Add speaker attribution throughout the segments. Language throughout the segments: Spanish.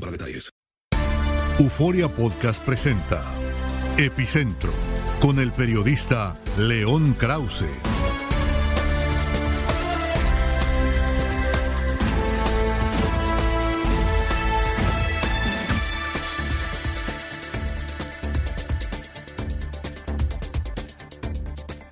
Speaker 1: para detalles.
Speaker 2: Euforia Podcast presenta Epicentro con el periodista León Krause.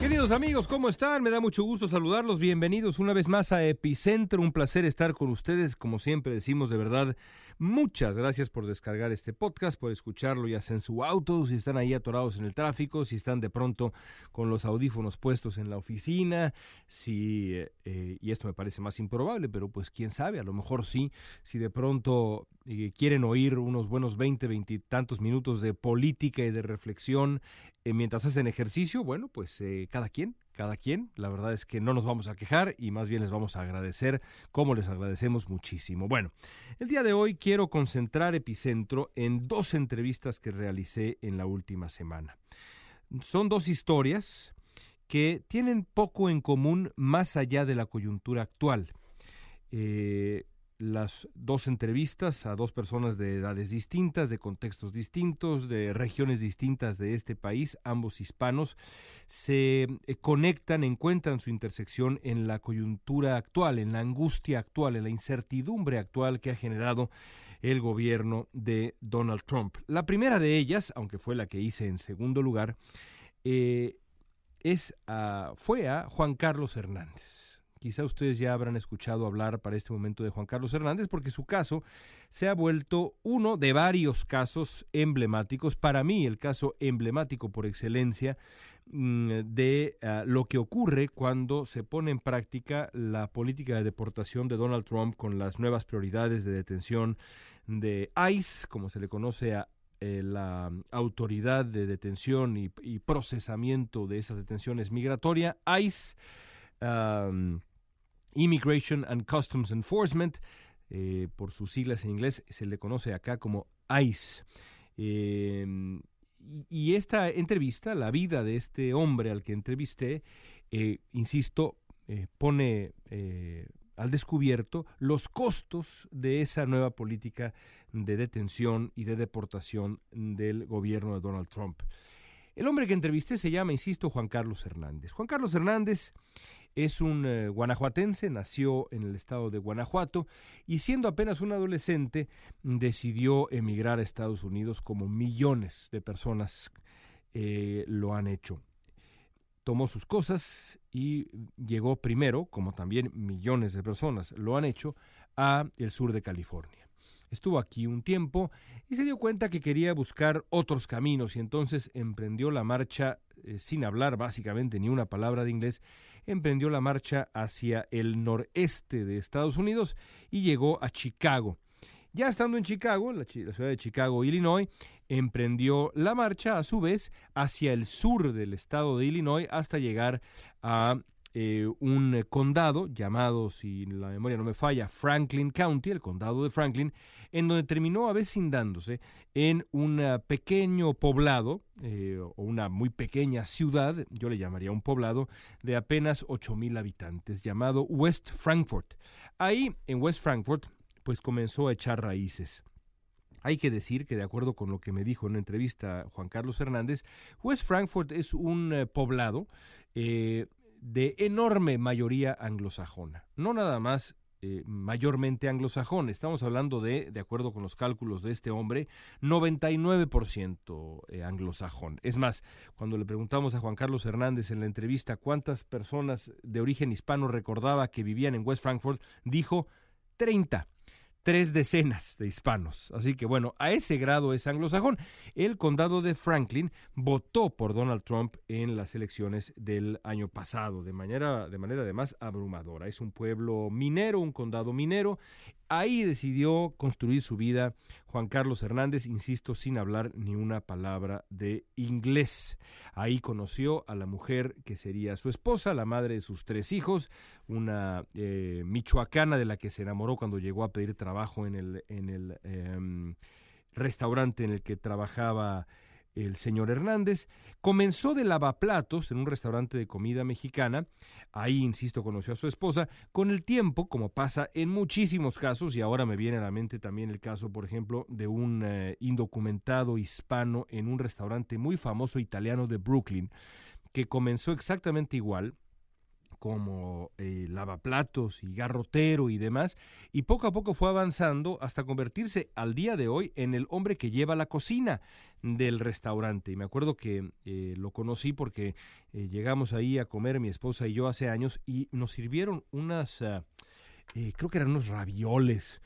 Speaker 3: Queridos amigos, ¿cómo están? Me da mucho gusto saludarlos. Bienvenidos una vez más a Epicentro. Un placer estar con ustedes. Como siempre decimos, de verdad, muchas gracias por descargar este podcast, por escucharlo ya sea en su auto, si están ahí atorados en el tráfico, si están de pronto con los audífonos puestos en la oficina, si, eh, y esto me parece más improbable, pero pues quién sabe, a lo mejor sí, si de pronto eh, quieren oír unos buenos 20, 20 y tantos minutos de política y de reflexión eh, mientras hacen ejercicio, bueno, pues eh, cada quien, cada quien. La verdad es que no nos vamos a quejar y más bien les vamos a agradecer, como les agradecemos muchísimo. Bueno, el día de hoy quiero concentrar epicentro en dos entrevistas que realicé en la última semana. Son dos historias que tienen poco en común más allá de la coyuntura actual. Eh, las dos entrevistas a dos personas de edades distintas, de contextos distintos, de regiones distintas de este país, ambos hispanos, se eh, conectan, encuentran su intersección en la coyuntura actual, en la angustia actual, en la incertidumbre actual que ha generado el gobierno de Donald Trump. La primera de ellas, aunque fue la que hice en segundo lugar, eh, es fue a Juan Carlos Hernández. Quizá ustedes ya habrán escuchado hablar para este momento de Juan Carlos Hernández porque su caso se ha vuelto uno de varios casos emblemáticos, para mí el caso emblemático por excelencia mm, de uh, lo que ocurre cuando se pone en práctica la política de deportación de Donald Trump con las nuevas prioridades de detención de ICE, como se le conoce a eh, la autoridad de detención y, procesamiento de esas detenciones migratoria, ICE. Immigration and Customs Enforcement, eh, por sus siglas en inglés, se le conoce acá como ICE. Eh, y esta entrevista, la vida de este hombre al que entrevisté, eh, insisto, pone al descubierto los costos de esa nueva política de detención y de deportación del gobierno de Donald Trump. El hombre que entrevisté se llama, insisto, Juan Carlos Hernández. Juan Carlos Hernández es un eh, guanajuatense, nació en el estado de Guanajuato y siendo apenas un adolescente decidió emigrar a Estados Unidos como millones de personas eh, lo han hecho. Tomó sus cosas y llegó primero, como también millones de personas lo han hecho, a el sur de California. Estuvo aquí un tiempo y se dio cuenta que quería buscar otros caminos y entonces emprendió la marcha eh, sin hablar básicamente ni una palabra de inglés, emprendió la marcha hacia el noreste de Estados Unidos y llegó a Chicago. Ya estando en Chicago, la, la ciudad de Chicago, Illinois, emprendió la marcha a su vez hacia el sur del estado de Illinois hasta llegar a eh, un condado llamado, si la memoria no me falla, Franklin County, el condado de Franklin, en donde terminó avecindándose en un pequeño poblado, eh, o una muy pequeña ciudad, yo le llamaría un poblado, de apenas 8.000 habitantes, llamado West Frankfurt. Ahí, en West Frankfurt, pues comenzó a echar raíces. Hay que decir que de acuerdo con lo que me dijo en una entrevista Juan Carlos Hernández, West Frankfurt es un eh, poblado eh, de enorme mayoría anglosajona. No nada más eh, mayormente anglosajón. Estamos hablando de, de acuerdo con los cálculos de este hombre, 99% eh, anglosajón. Es más, cuando le preguntamos a Juan Carlos Hernández en la entrevista cuántas personas de origen hispano recordaba que vivían en West Frankfurt, dijo 30 tres decenas de hispanos. Así que bueno, a ese grado es anglosajón. El condado de Franklin votó por Donald Trump en las elecciones del año pasado, de manera, de manera además abrumadora. Es un pueblo minero, un condado minero. Ahí decidió construir su vida Juan Carlos Hernández, insisto, sin hablar ni una palabra de inglés. Ahí conoció a la mujer que sería su esposa, la madre de sus tres hijos, una eh, michoacana de la que se enamoró cuando llegó a pedir trabajo en el, eh, restaurante en el que trabajaba el señor Hernández. Comenzó de lavaplatos en un restaurante de comida mexicana. Ahí, insisto, conoció a su esposa. Con el tiempo, como pasa en muchísimos casos, y ahora me viene a la mente también el caso, por ejemplo, de un eh, indocumentado hispano en un restaurante muy famoso italiano de Brooklyn, que comenzó exactamente igual como eh, lavaplatos y garrotero y demás, y poco a poco fue avanzando hasta convertirse al día de hoy en el hombre que lleva la cocina del restaurante. Y me acuerdo que eh, lo conocí porque eh, llegamos ahí a comer mi esposa y yo hace años y nos sirvieron unas, uh, creo que eran unos ravioles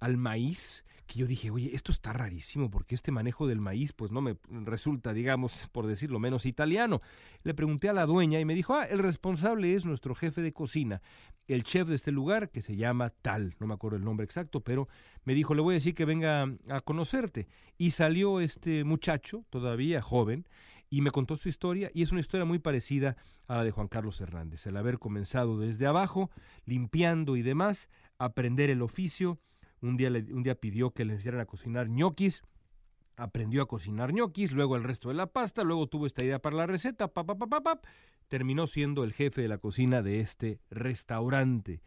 Speaker 3: al maíz que yo dije, oye, esto está rarísimo porque este manejo del maíz pues no me resulta, digamos, por decirlo menos italiano. Le pregunté a la dueña y me dijo, ah, el responsable es nuestro jefe de cocina, el chef de este lugar que se llama tal, no me acuerdo el nombre exacto, pero me dijo, le voy a decir que venga a conocerte. Y salió este muchacho, todavía joven, y me contó su historia y es una historia muy parecida a la de Juan Carlos Hernández, el haber comenzado desde abajo, limpiando y demás, aprender el oficio, un día, un día pidió que le enseñaran a cocinar ñoquis, aprendió a cocinar ñoquis, luego el resto de la pasta, luego tuvo esta idea para la receta, pa, terminó siendo el jefe de la cocina de este restaurante.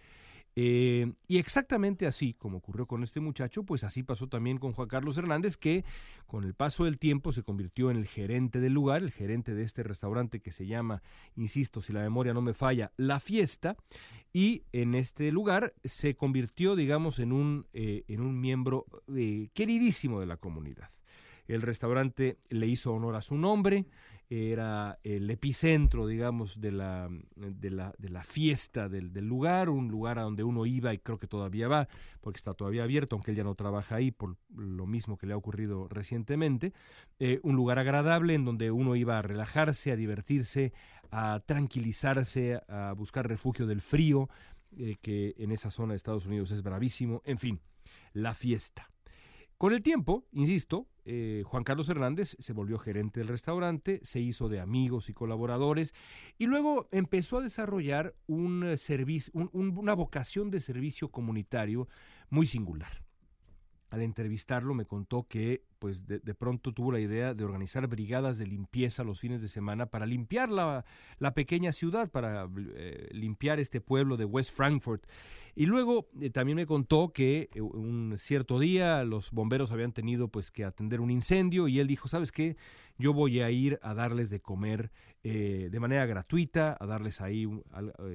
Speaker 3: Eh, y exactamente así como ocurrió con este muchacho, pues así pasó también con Juan Carlos Hernández, que con el paso del tiempo se convirtió en el gerente del lugar, el gerente de este restaurante que se llama, insisto, si la memoria no me falla, La Fiesta, y en este lugar se convirtió, digamos, en un, eh, en un miembro eh, queridísimo de la comunidad. El restaurante le hizo honor a su nombre, era el epicentro, digamos, de la, de la, de la fiesta del, lugar, un lugar a donde uno iba y creo que todavía va, porque está todavía abierto, aunque él ya no trabaja ahí por lo mismo que le ha ocurrido recientemente. Eh, un lugar agradable en donde uno iba a relajarse, a divertirse, a tranquilizarse, a buscar refugio del frío, eh, que en esa zona de Estados Unidos es bravísimo. En fin, la fiesta. Con el tiempo, insisto, eh, Juan Carlos Hernández se volvió gerente del restaurante, se hizo de amigos y colaboradores y luego empezó a desarrollar un un, una vocación de servicio comunitario muy singular. Al entrevistarlo me contó que pues de, de, pronto tuvo la idea de organizar brigadas de limpieza los fines de semana para limpiar la, la pequeña ciudad, para eh, limpiar este pueblo de West Frankfurt. Y luego eh, también me contó que eh, un cierto día los bomberos habían tenido pues que atender un incendio y él dijo, ¿sabes qué? Yo voy a ir a darles de comer de manera gratuita, a darles ahí un,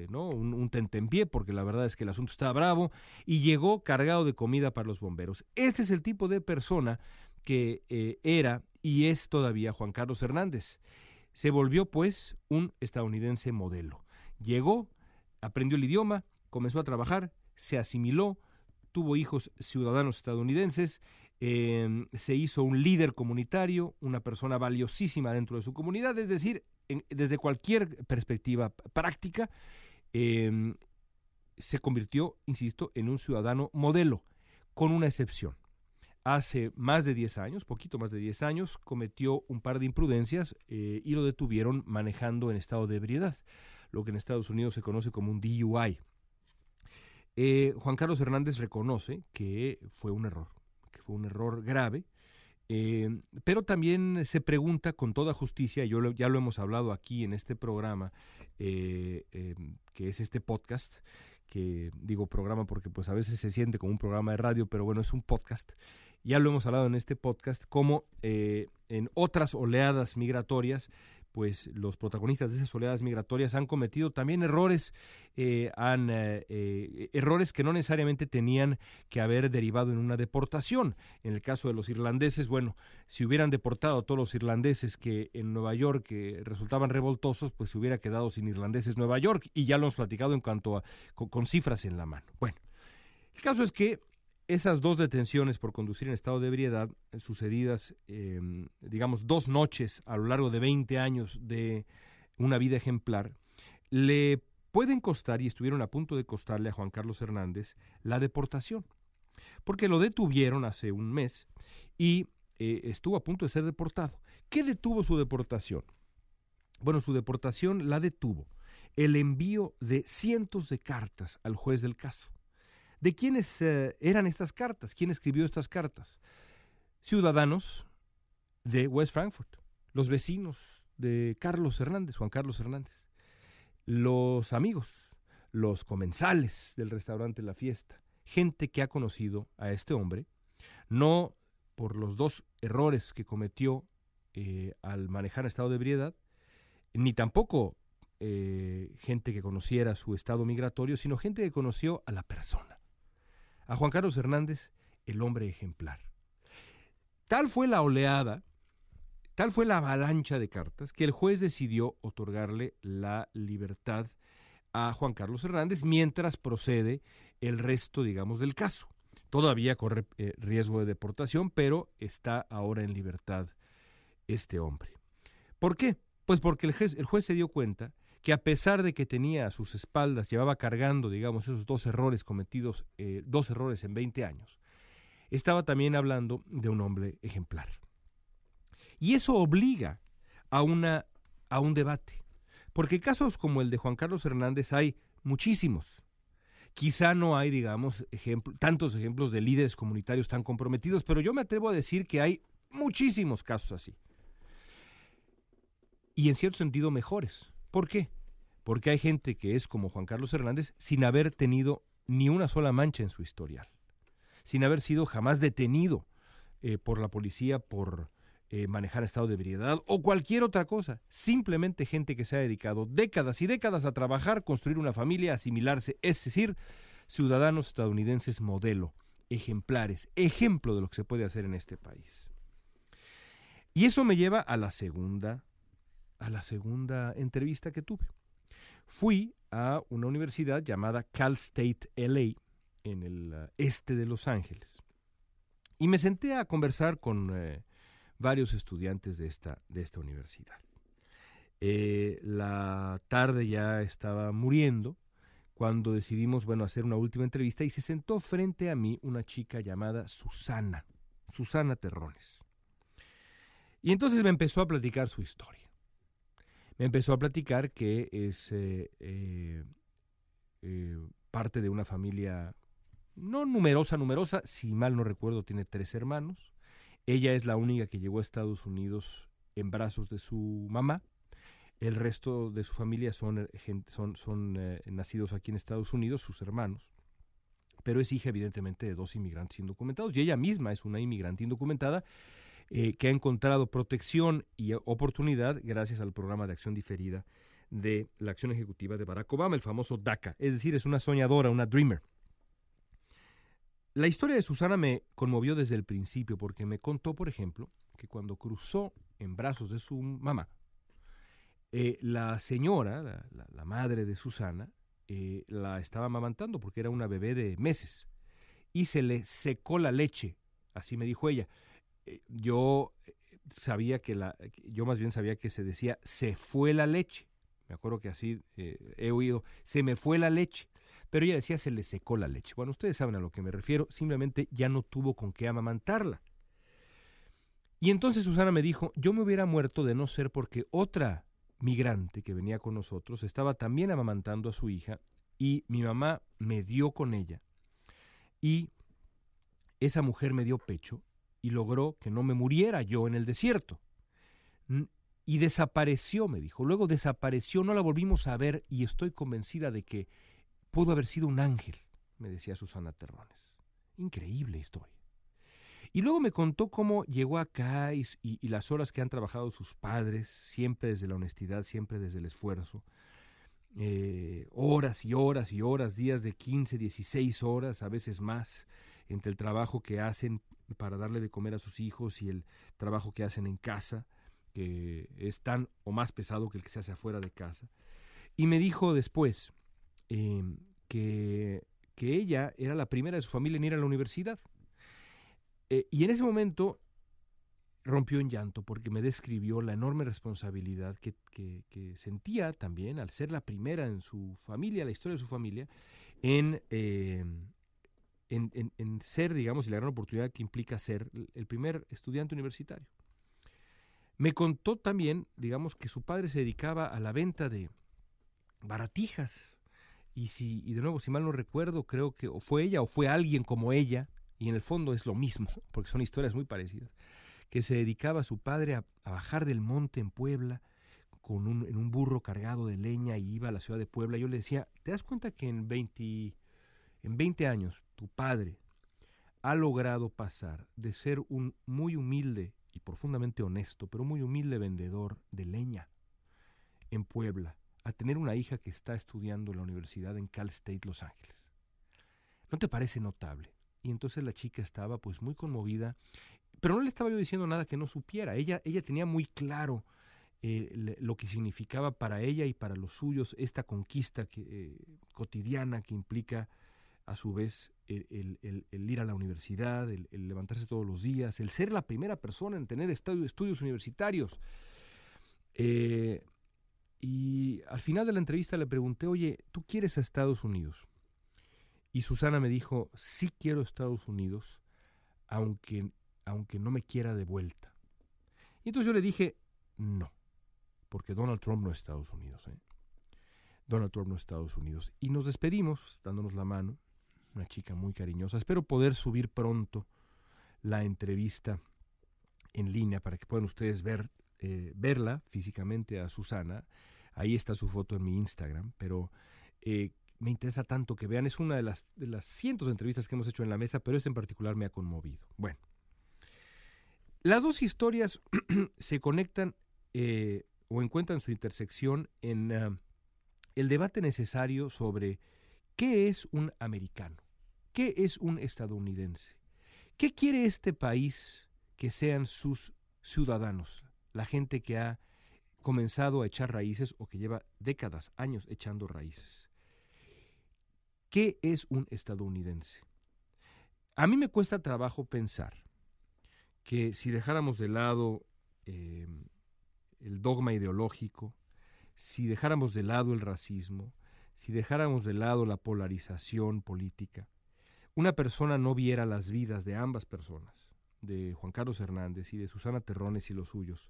Speaker 3: ¿no? un, un tentempié, porque la verdad es que el asunto estaba bravo, y llegó cargado de comida para los bomberos. Este es el tipo de persona que eh, era y es todavía Juan Carlos Hernández. Se volvió pues un estadounidense modelo. Llegó, aprendió el idioma, comenzó a trabajar, se asimiló, tuvo hijos ciudadanos estadounidenses, eh, se hizo un líder comunitario, una persona valiosísima dentro de su comunidad, es decir, desde cualquier perspectiva práctica, eh, se convirtió, insisto, en un ciudadano modelo, con una excepción. Hace más de 10 años, poquito más de 10 años, cometió un par de imprudencias eh, y lo detuvieron manejando en estado de ebriedad, lo que en Estados Unidos se conoce como un DUI. Eh, Juan Carlos Hernández reconoce que fue un error, que fue un error grave, eh, pero también se pregunta con toda justicia, yo ya lo hemos hablado aquí en este programa, que es este podcast, que digo programa porque pues a veces se siente como un programa de radio, pero bueno, es un podcast. Ya lo hemos hablado en este podcast, como eh, en otras oleadas migratorias, pues los protagonistas de esas oleadas migratorias han cometido también errores, eh, han, eh, errores que no necesariamente tenían que haber derivado en una deportación. En el caso de los irlandeses, bueno, si hubieran deportado a todos los irlandeses que en Nueva York resultaban revoltosos, pues se hubiera quedado sin irlandeses Nueva York, y ya lo hemos platicado en cuanto a con cifras en la mano. Bueno, el caso es que esas dos detenciones por conducir en estado de ebriedad, eh, sucedidas, eh, digamos, dos noches a lo largo de 20 años de una vida ejemplar, le pueden costar, y estuvieron a punto de costarle a Juan Carlos Hernández, la deportación. Porque lo detuvieron hace un mes y eh, estuvo a punto de ser deportado. ¿Qué detuvo su deportación? Bueno, su deportación la detuvo el envío de cientos de cartas al juez del caso. ¿De quiénes eh, eran estas cartas? ¿Quién escribió estas cartas? Ciudadanos de West Frankfurt, los vecinos de Carlos Hernández, Juan Carlos Hernández, los amigos, los comensales del restaurante La Fiesta, gente que ha conocido a este hombre, no por los dos errores que cometió eh, al manejar estado de ebriedad, ni tampoco eh, gente que conociera su estado migratorio, sino gente que conoció a la persona a Juan Carlos Hernández el hombre ejemplar. Tal fue la oleada, tal fue la avalancha de cartas, que el juez decidió otorgarle la libertad a Juan Carlos Hernández mientras procede el resto, digamos, del caso. Todavía corre eh, riesgo de deportación, pero está ahora en libertad este hombre. ¿Por qué? Pues porque el juez, el juez se dio cuenta que a pesar de que tenía a sus espaldas, llevaba cargando, digamos, esos dos errores cometidos, eh, dos errores en 20 años, estaba también hablando de un hombre ejemplar. Y eso obliga a, una, a un debate, porque casos como el de Juan Carlos Hernández hay muchísimos. Quizá no hay, digamos, tantos ejemplos de líderes comunitarios tan comprometidos, pero yo me atrevo a decir que hay muchísimos casos así. Y en cierto sentido mejores. ¿Por qué? Porque hay gente que es como Juan Carlos Hernández sin haber tenido ni una sola mancha en su historial, sin haber sido jamás detenido eh, por la policía por eh, manejar estado de ebriedad o cualquier otra cosa. Simplemente gente que se ha dedicado décadas y décadas a trabajar, construir una familia, asimilarse, es decir, ciudadanos estadounidenses modelo, ejemplares, ejemplo de lo que se puede hacer en este país. Y eso me lleva a la segunda a la segunda entrevista que tuve. Fui a una universidad llamada Cal State LA, en el uh, este de Los Ángeles. Y me senté a conversar con eh, varios estudiantes de esta, de esta universidad. Eh, la tarde ya estaba muriendo cuando decidimos, bueno, hacer una última entrevista y se sentó frente a mí una chica llamada Susana, Susana Terrones. Y entonces me empezó a platicar su historia me empezó a platicar que es eh, eh, eh, parte de una familia no numerosa, numerosa, si mal no recuerdo, tiene tres hermanos. Ella es la única que llegó a Estados Unidos en brazos de su mamá. El resto de su familia son, son, son nacidos aquí en Estados Unidos, sus hermanos. Pero es hija, evidentemente, de dos inmigrantes indocumentados. Y ella misma es una inmigrante indocumentada eh, que ha encontrado protección y oportunidad gracias al programa de acción diferida de la acción ejecutiva de Barack Obama, el famoso DACA. Es decir, es una soñadora, una dreamer. La historia de Susana me conmovió desde el principio porque me contó, por ejemplo, que cuando cruzó en brazos de su mamá, eh, la señora, la, madre de Susana, eh, la estaba amamantando porque era una bebé de meses. y se le secó la leche, así me dijo ella. Eh, yo eh, sabía que la, yo más bien sabía que se decía se fue la leche. Me acuerdo que así eh, he oído, se me fue la leche. Pero ella decía se le secó la leche. Bueno, ustedes saben a lo que me refiero, simplemente ya no tuvo con qué amamantarla. Y entonces Susana me dijo, yo me hubiera muerto de no ser porque otra migrante que venía con nosotros estaba también amamantando a su hija y mi mamá me dio con ella. Y esa mujer me dio pecho y logró que no me muriera yo en el desierto. Y desapareció, me dijo. Luego desapareció, no la volvimos a ver y estoy convencida de que pudo haber sido un ángel, me decía Susana Terrones. Increíble historia. Y luego me contó cómo llegó acá y, y, las horas que han trabajado sus padres, siempre desde la honestidad, siempre desde el esfuerzo. Eh, horas y horas y horas, días de 15, 16 horas, a veces más, entre el trabajo que hacen para darle de comer a sus hijos y el trabajo que hacen en casa, que es tan o más pesado que el que se hace afuera de casa. Y me dijo después em, que, que ella era la primera de su familia en ir a la universidad eh, y en ese momento rompió en llanto porque me describió la enorme responsabilidad que, sentía también al ser la primera en su familia, la historia de su familia, en, eh, en, ser, digamos, y la gran oportunidad que implica ser el primer estudiante universitario. Me contó también, digamos, que su padre se dedicaba a la venta de baratijas. Y, si, y de nuevo, si mal no recuerdo, creo que o fue ella o fue alguien como ella, y en el fondo es lo mismo, porque son historias muy parecidas, que se dedicaba su padre a, bajar del monte en Puebla con un, en un burro cargado de leña y iba a la ciudad de Puebla. Yo le decía, ¿te das cuenta que en 20, en 20 años tu padre ha logrado pasar de ser un muy humilde y profundamente honesto, pero muy humilde vendedor de leña en Puebla, a tener una hija que está estudiando en la universidad en Cal State Los Ángeles? ¿No te parece notable? y entonces la chica estaba pues muy conmovida, pero no le estaba yo diciendo nada que no supiera, ella, ella tenía muy claro eh, lo que significaba para ella y para los suyos esta conquista que, eh, cotidiana que implica a su vez el, ir a la universidad, el, levantarse todos los días, el ser la primera persona en tener estudios universitarios. Eh, y al final de la entrevista le pregunté, oye, ¿tú quieres a Estados Unidos? Y Susana me dijo, sí quiero Estados Unidos, aunque, aunque no me quiera de vuelta. Y entonces yo le dije, no, porque Donald Trump no es Estados Unidos. ¿eh? Donald Trump no es Estados Unidos. Y nos despedimos dándonos la mano, una chica muy cariñosa. Espero poder subir pronto la entrevista en línea para que puedan ustedes ver, eh, verla físicamente a Susana. Ahí está su foto en mi Instagram, pero eh, me interesa tanto que vean. Es una de las, de las cientos de entrevistas que hemos hecho en la mesa, pero esta en particular me ha conmovido. Bueno, las dos historias se conectan eh, o encuentran su intersección en ah, el debate necesario sobre qué es un americano, qué es un estadounidense, qué quiere este país que sean sus ciudadanos, la gente que ha comenzado a echar raíces o que lleva décadas, años echando raíces. ¿Qué es un estadounidense? A mí me cuesta trabajo pensar que si dejáramos de lado eh, el dogma ideológico, si dejáramos de lado el racismo, si dejáramos de lado la polarización política, una persona no viera las vidas de ambas personas, de Juan Carlos Hernández y de Susana Terrones y los suyos,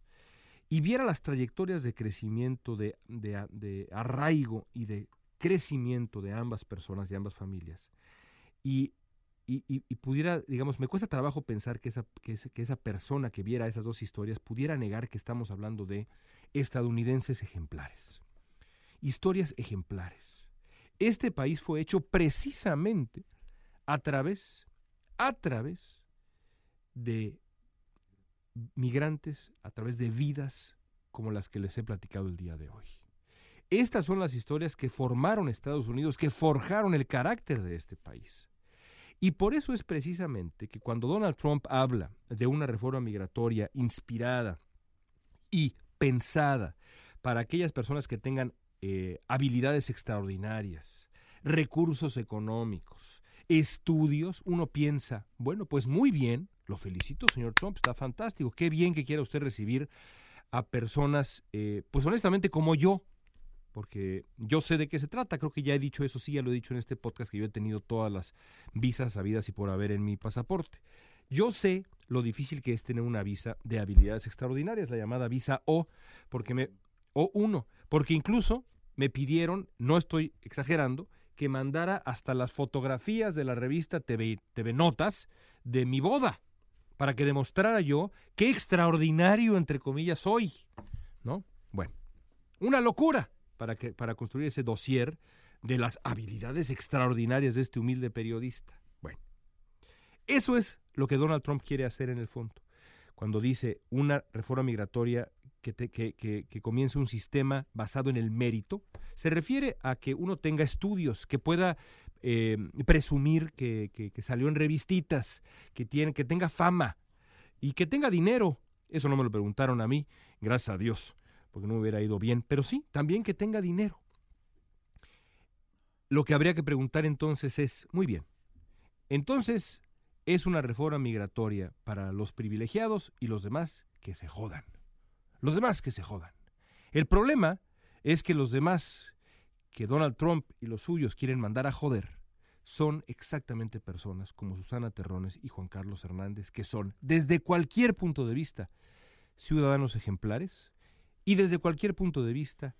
Speaker 3: y viera las trayectorias de crecimiento, de, de arraigo y de crecimiento de ambas personas, de ambas familias. Y, pudiera, digamos, me cuesta trabajo pensar que esa, que, que esa persona que viera esas dos historias pudiera negar que estamos hablando de estadounidenses ejemplares. Historias ejemplares. Este país fue hecho precisamente a través, a través de migrantes, a través de vidas como las que les he platicado el día de hoy. Estas son las historias que formaron Estados Unidos, que forjaron el carácter de este país. Y por eso es precisamente que cuando Donald Trump habla de una reforma migratoria inspirada y pensada para aquellas personas que tengan eh, habilidades extraordinarias, recursos económicos, estudios, uno piensa, bueno, pues muy bien, lo felicito, señor Trump, está fantástico, qué bien que quiera usted recibir a personas, eh, pues honestamente como yo, porque yo sé de qué se trata, creo que ya he dicho eso, sí, ya lo he dicho en este podcast, que yo he tenido todas las visas sabidas y por haber en mi pasaporte. Yo sé lo difícil que es tener una visa de habilidades extraordinarias, la llamada visa O, porque me, O1, porque incluso me pidieron, no estoy exagerando, que mandara hasta las fotografías de la revista TV, TV Notas de mi boda, para que demostrara yo qué extraordinario, entre comillas, soy. ¿No? Bueno, una locura para, que, para construir ese dossier de las habilidades extraordinarias de este humilde periodista. Bueno, eso es lo que Donald Trump quiere hacer en el fondo, cuando dice una reforma migratoria que, comience un sistema basado en el mérito, se refiere a que uno tenga estudios, que pueda eh, presumir que, salió en revistitas, que, tiene, que tenga fama y que tenga dinero. Eso no me lo preguntaron a mí, gracias a Dios porque no me hubiera ido bien, pero sí, también que tenga dinero. Lo que habría que preguntar entonces es, muy bien, entonces es una reforma migratoria para los privilegiados y los demás que se jodan. Los demás que se jodan. El problema es que los demás que Donald Trump y los suyos quieren mandar a joder son exactamente personas como Susana Terrones y Juan Carlos Hernández, que son, desde cualquier punto de vista, ciudadanos ejemplares, y desde cualquier punto de vista,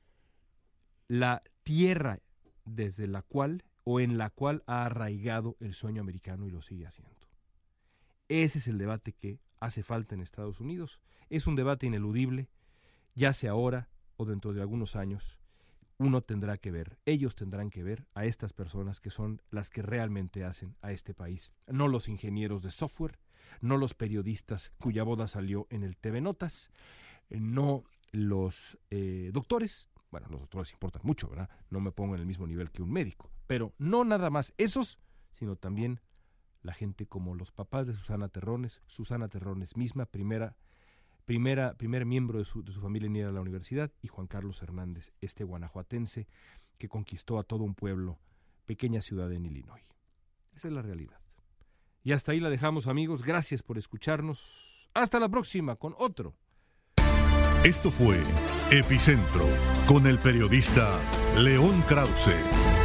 Speaker 3: la tierra desde la cual o en la cual ha arraigado el sueño americano y lo sigue haciendo. Ese es el debate que hace falta en Estados Unidos. Es un debate ineludible, ya sea ahora o dentro de algunos años. Uno tendrá que ver, ellos tendrán que ver a estas personas que son las que realmente hacen a este país, no los ingenieros de software, no los periodistas cuya boda salió en el TV Notas, no los eh, doctores, bueno, los doctores importan mucho, ¿verdad? No me pongo en el mismo nivel que un médico, pero no nada más esos, sino también la gente como los papás de Susana Terrones, Susana Terrones misma, primera, primer miembro de su, de su familia en ir a la universidad, y Juan Carlos Hernández, este guanajuatense que conquistó a todo un pueblo, pequeña ciudad en Illinois. Esa es la realidad. Y hasta ahí la dejamos amigos, gracias por escucharnos. Hasta la próxima con otro
Speaker 2: esto fue Epicentro con el periodista León Krause.